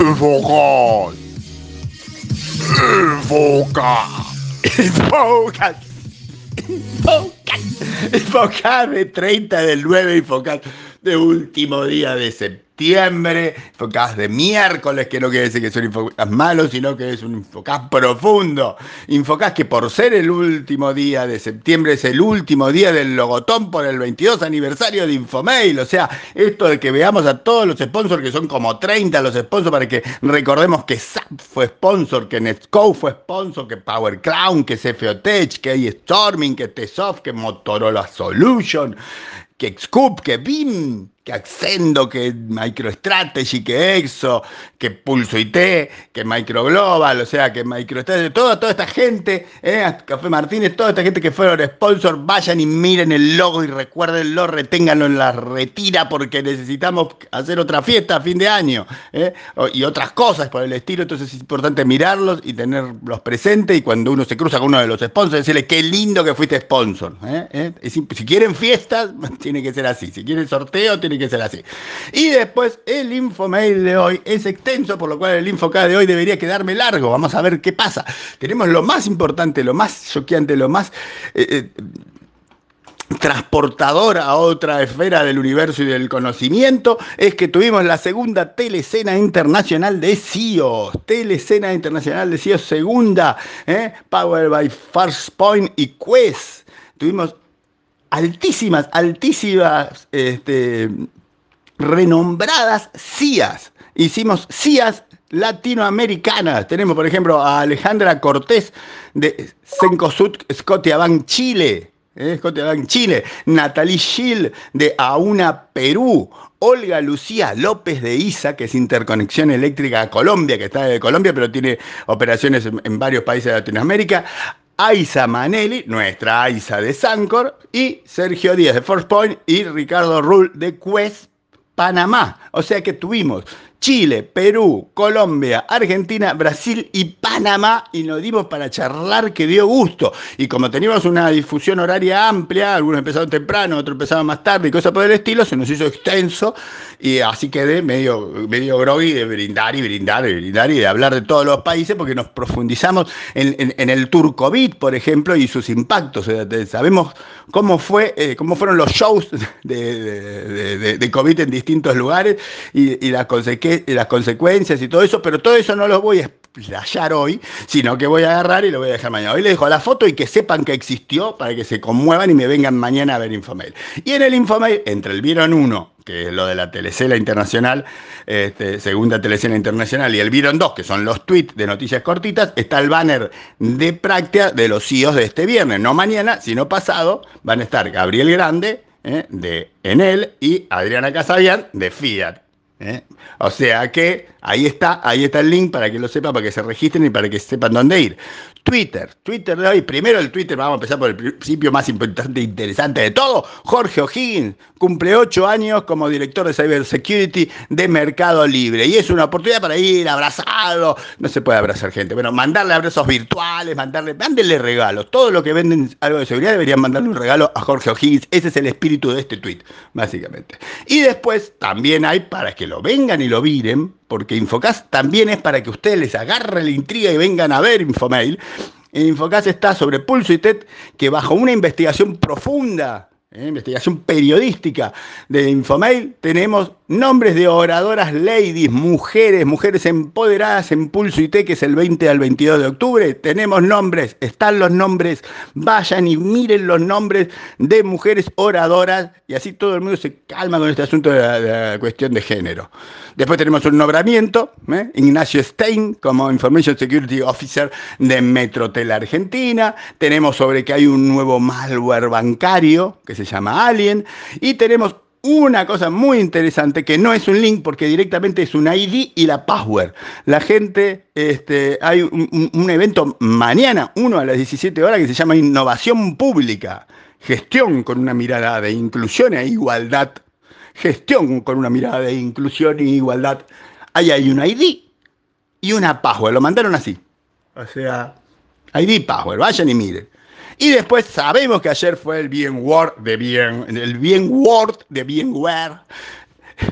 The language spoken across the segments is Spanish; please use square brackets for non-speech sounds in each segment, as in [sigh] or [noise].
Infocas. Infocas. Infocas. Infocas de 30 del 9 Infocas de último día de septiembre septiembre, Infocast de miércoles, que no quiere decir que es un Infocast malo, sino que es un Infocast profundo. Infocast que por ser el último día de septiembre es el último día del logotón por el 22 aniversario de Infomail. O sea, esto de que veamos a todos los sponsors, que son como 30 los sponsors, para que recordemos que SAP fue sponsor, que Netscope fue sponsor, que Power Clown, que CFOTech, que hay Storming, que Tsoft, que Motorola Solution, que Xcoop, que BIM, que Accendo, que MicroStrategy, que Exo, que Pulso IT, que MicroGlobal, o sea, que MicroStrategy, toda, toda esta gente, eh, Café Martínez, toda esta gente que fueron sponsor, vayan y miren el logo y recuérdenlo, reténganlo en la retira porque necesitamos hacer otra fiesta a fin de año eh, y otras cosas por el estilo, entonces es importante mirarlos y tenerlos presentes y cuando uno se cruza con uno de los sponsors, decirle qué lindo que fuiste sponsor. Eh, si quieren fiestas, [laughs] tiene que ser así, si quieren sorteo, tiene que ser así. Y después el infomail de hoy es extenso, por lo cual el infocad de hoy debería quedarme largo. Vamos a ver qué pasa. Tenemos lo más importante, lo más choqueante, lo más... Eh, eh, transportador a otra esfera del universo y del conocimiento, es que tuvimos la segunda telecena internacional de CIOs. Telecena internacional de CIOs, segunda, ¿eh? Powered by First Point y Quest. Tuvimos altísimas, altísimas este, renombradas CIAs. Hicimos CIAs latinoamericanas. Tenemos, por ejemplo, a Alejandra Cortés de Sencosud Scotiabank Chile. ¿eh? Scotiabank Chile. Natalie Schill de Auna Perú. Olga Lucía López de ISA, que es Interconexión Eléctrica Colombia, que está de Colombia, pero tiene operaciones en varios países de Latinoamérica. Aiza Manelli, nuestra Aiza de Sancor, y Sergio Díaz de First Point y Ricardo Rull de Quest Panamá. O sea que tuvimos Chile, Perú, Colombia, Argentina, Brasil y Panamá y nos dimos para charlar que dio gusto. Y como teníamos una difusión horaria amplia, algunos empezaron temprano, otros empezaron más tarde y cosas por el estilo, se nos hizo extenso y así quedé medio, medio groggy de brindar y brindar y brindar y de hablar de todos los países porque nos profundizamos en, el tour COVID, por ejemplo, y sus impactos. Sabemos cómo, fue, eh, cómo fueron los shows de, COVID en distintos lugares y, y las consecuencias las consecuencias y todo eso, pero todo eso no lo voy a explayar hoy, sino que voy a agarrar y lo voy a dejar mañana. Hoy les dejo la foto y que sepan que existió para que se conmuevan y me vengan mañana a ver Infomail. Y en el Infomail, entre el Vieron 1, que es lo de la telecela internacional, este, segunda telecela internacional, y el Vieron 2, que son los tweets de noticias cortitas, está el banner de práctica de los CEOs de este viernes, no mañana, sino pasado, van a estar Gabriel Grande, eh, de Enel y Adriana Casabian de Fiat. ¿Eh? O sea que ahí está, ahí está el link para que lo sepan, para que se registren y para que sepan dónde ir. Twitter, Twitter de hoy, primero el Twitter, vamos a empezar por el principio más importante e interesante de todo. Jorge O'Higgins cumple ocho años como director de Cybersecurity de Mercado Libre. Y es una oportunidad para ir abrazado, no se puede abrazar gente, bueno, mandarle abrazos virtuales, mandarle, mándenle regalos, todo lo que venden algo de seguridad deberían mandarle un regalo a Jorge O'Higgins, ese es el espíritu de este tweet, básicamente. Y después también hay para que lo vengan y lo miren, porque Infocast también es para que ustedes les agarren la intriga y vengan a ver Infomail. Infocast está sobre Pulso y TED, que bajo una investigación profunda, eh, investigación periodística de Infomail, tenemos nombres de oradoras ladies, mujeres, mujeres empoderadas en Pulso que es el 20 al 22 de octubre. Tenemos nombres, están los nombres, vayan y miren los nombres de mujeres oradoras y así todo el mundo se calma con este asunto de la, cuestión de género. Después tenemos un nombramiento, ¿eh? Ignacio Stein como Information Security Officer de Metrotel Argentina. Tenemos sobre que hay un nuevo malware bancario que se llama Alien. Y tenemos una cosa muy interesante que no es un link porque directamente es un ID y la password. La gente, este, hay un, evento mañana, uno a las 17 horas, que se llama Innovación Pública, gestión con una mirada de inclusión e igualdad, gestión con una mirada de inclusión e igualdad. Ahí hay un ID y una password, lo mandaron así. O sea, ID y password, vayan y miren. Y después sabemos que ayer fue el VMware de bien, el VMware de VMware,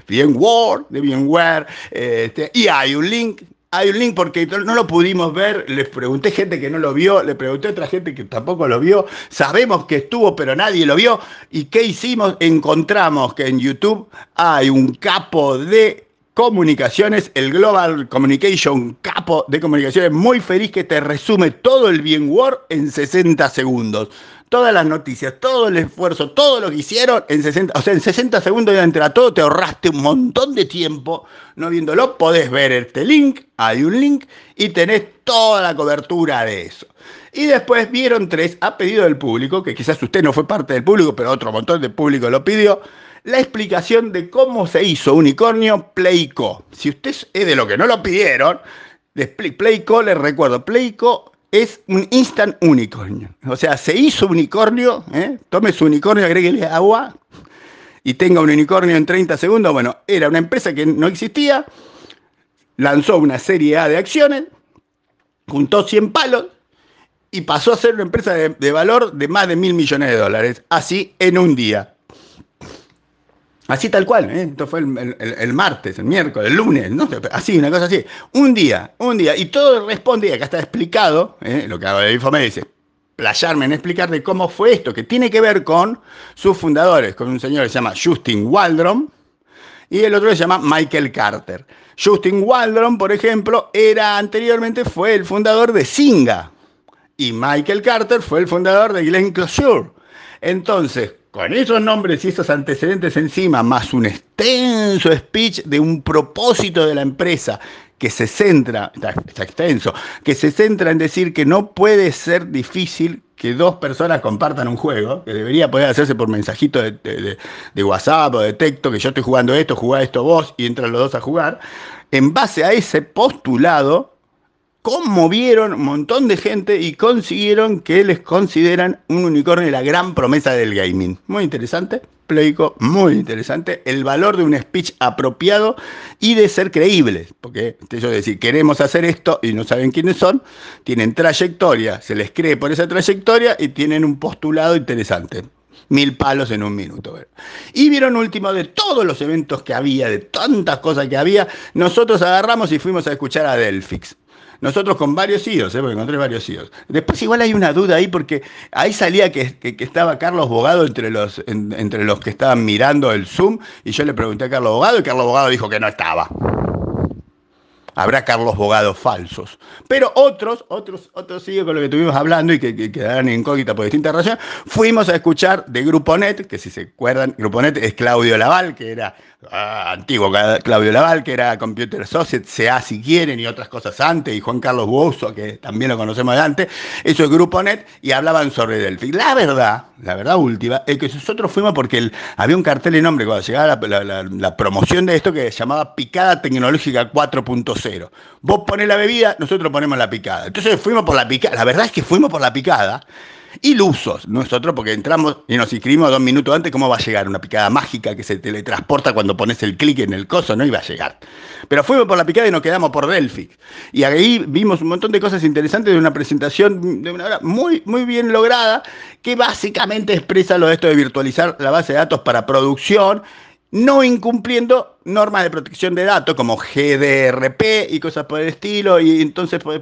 VMware de VMware, este, y hay un link hay un link porque no lo pudimos ver, les pregunté gente que no lo vio, le pregunté a otra gente que tampoco lo vio, sabemos que estuvo pero nadie lo vio. Y ¿qué hicimos? Encontramos que en YouTube hay un capo de comunicaciones, el Global Communication capo de comunicaciones muy feliz que te resume todo el bien Word en 60 segundos. Todas las noticias, todo el esfuerzo, todo lo que hicieron en 60, o sea, en 60 segundos de a todo te ahorraste un montón de tiempo. No viéndolo, podés ver este link, hay un link y tenés toda la cobertura de eso. Y después vieron tres, a pedido del público, que quizás usted no fue parte del público, pero otro montón de público lo pidió, la explicación de cómo se hizo Unicornio Playco. Si usted es de lo que no lo pidieron, de Playco, les recuerdo, Playco es un instant unicornio. O sea, se hizo unicornio, ¿eh? tome su unicornio, agréguele agua y tenga un unicornio en 30 segundos. Bueno, era una empresa que no existía, lanzó una serie A de acciones, juntó 100 palos y pasó a ser una empresa de, de valor de más de mil millones de dólares, así en un día. Así tal cual, ¿eh? esto fue el, martes, el miércoles, el lunes, ¿no? así, una cosa así. Un día, un día, y todo responde, y acá está explicado, ¿eh? lo que hago de Infome dice, playarme en explicar de cómo fue esto, que tiene que ver con sus fundadores, con un señor que se llama Justin Waldron, y el otro se llama Michael Carter. Justin Waldron, por ejemplo, era anteriormente fue el fundador de Singa, y Michael Carter fue el fundador de Glenn Closure. Entonces, con esos nombres y esos antecedentes encima, más un extenso speech de un propósito de la empresa que se centra, está, extenso, que se centra en decir que no puede ser difícil que dos personas compartan un juego, que debería poder hacerse por mensajito de, de WhatsApp o de texto, que yo estoy jugando esto, jugá esto vos y entran los dos a jugar. En base a ese postulado, conmovieron un montón de gente y consiguieron que les consideran un unicornio la gran promesa del gaming. Muy interesante, pleico, muy interesante. El valor de un speech apropiado y de ser creíbles. Porque ellos decir, queremos hacer esto y no saben quiénes son, tienen trayectoria, se les cree por esa trayectoria y tienen un postulado interesante mil palos en un minuto. Y vieron último de todos los eventos que había, de tantas cosas que había, nosotros agarramos y fuimos a escuchar a Delphix. Nosotros con varios IOS, ¿eh? porque encontré varios IOS. Después igual hay una duda ahí, porque ahí salía que, estaba Carlos Bogado entre los, entre los que estaban mirando el Zoom, y yo le pregunté a Carlos Bogado, y Carlos Bogado dijo que no estaba. Habrá Carlos Bogado falsos. Pero otros, otros, otros con lo que estuvimos hablando y que, que quedarán incógnitas por distintas razones. Fuimos a escuchar de Grupo Net, que si se acuerdan, Grupo Net es Claudio Laval, que era Ah, antiguo Claudio Laval, que era Computer Society, CA si quieren, y otras cosas antes, y Juan Carlos Buoso, que también lo conocemos de antes, eso es Grupo Net, y hablaban sobre Delphi. La verdad, la verdad última, es que nosotros fuimos porque había un cartel de nombre cuando llegaba la, promoción de esto que se llamaba Picada Tecnológica 4.0. Vos ponés la bebida, nosotros ponemos la picada. Entonces fuimos por la picada, la verdad es que fuimos por la picada, ilusos nosotros, porque entramos y nos inscribimos dos minutos antes, ¿cómo va a llegar? Una picada mágica que se teletransporta cuando pones el clic en el coso, no iba a llegar. Pero fuimos por la picada y nos quedamos por Delphi. Y ahí vimos un montón de cosas interesantes de una presentación de una hora muy, muy bien lograda, que básicamente expresa lo de esto de virtualizar la base de datos para producción no incumpliendo normas de protección de datos como GDRP y cosas por el estilo, y entonces pues,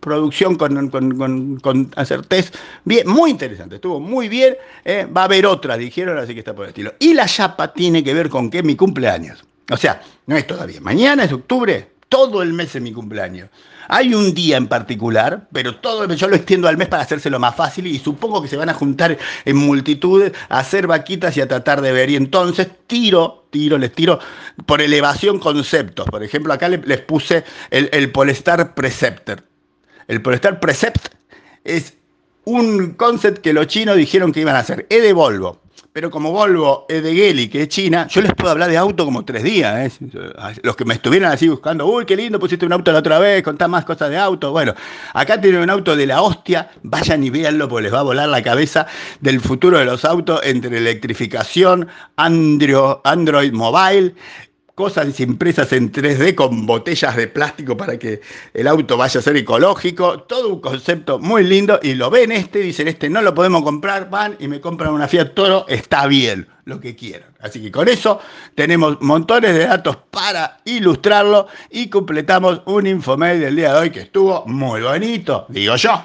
producción con, hacer test. Bien, muy interesante, estuvo muy bien. Eh, va a haber otra, dijeron, así que está por el estilo. Y la chapa tiene que ver con que mi cumpleaños. O sea, no es todavía. Mañana es octubre, todo el mes es mi cumpleaños. Hay un día en particular, pero todo yo lo extiendo al mes para hacérselo más fácil y supongo que se van a juntar en multitudes a hacer vaquitas y a tratar de ver. Y entonces tiro, tiro, les tiro por elevación conceptos. Por ejemplo, acá les, puse el, el Polestar Preceptor. El Polestar Precept es un concept que los chinos dijeron que iban a hacer. Es de Volvo. Pero como Volvo es de Geli, que es China, yo les puedo hablar de auto como tres días. ¿eh? Los que me estuvieran así buscando, uy, qué lindo, pusiste un auto la otra vez, contá más cosas de auto. Bueno, acá tienen un auto de la hostia, vayan y véanlo porque les va a volar la cabeza del futuro de los autos entre electrificación, Android, Android Mobile, cosas impresas en 3D con botellas de plástico para que el auto vaya a ser ecológico, todo un concepto muy lindo y lo ven este, dicen este no lo podemos comprar, van y me compran una Fiat Toro, está bien, lo que quieran. Así que con eso tenemos montones de datos para ilustrarlo y completamos un infomail del día de hoy que estuvo muy bonito, digo yo.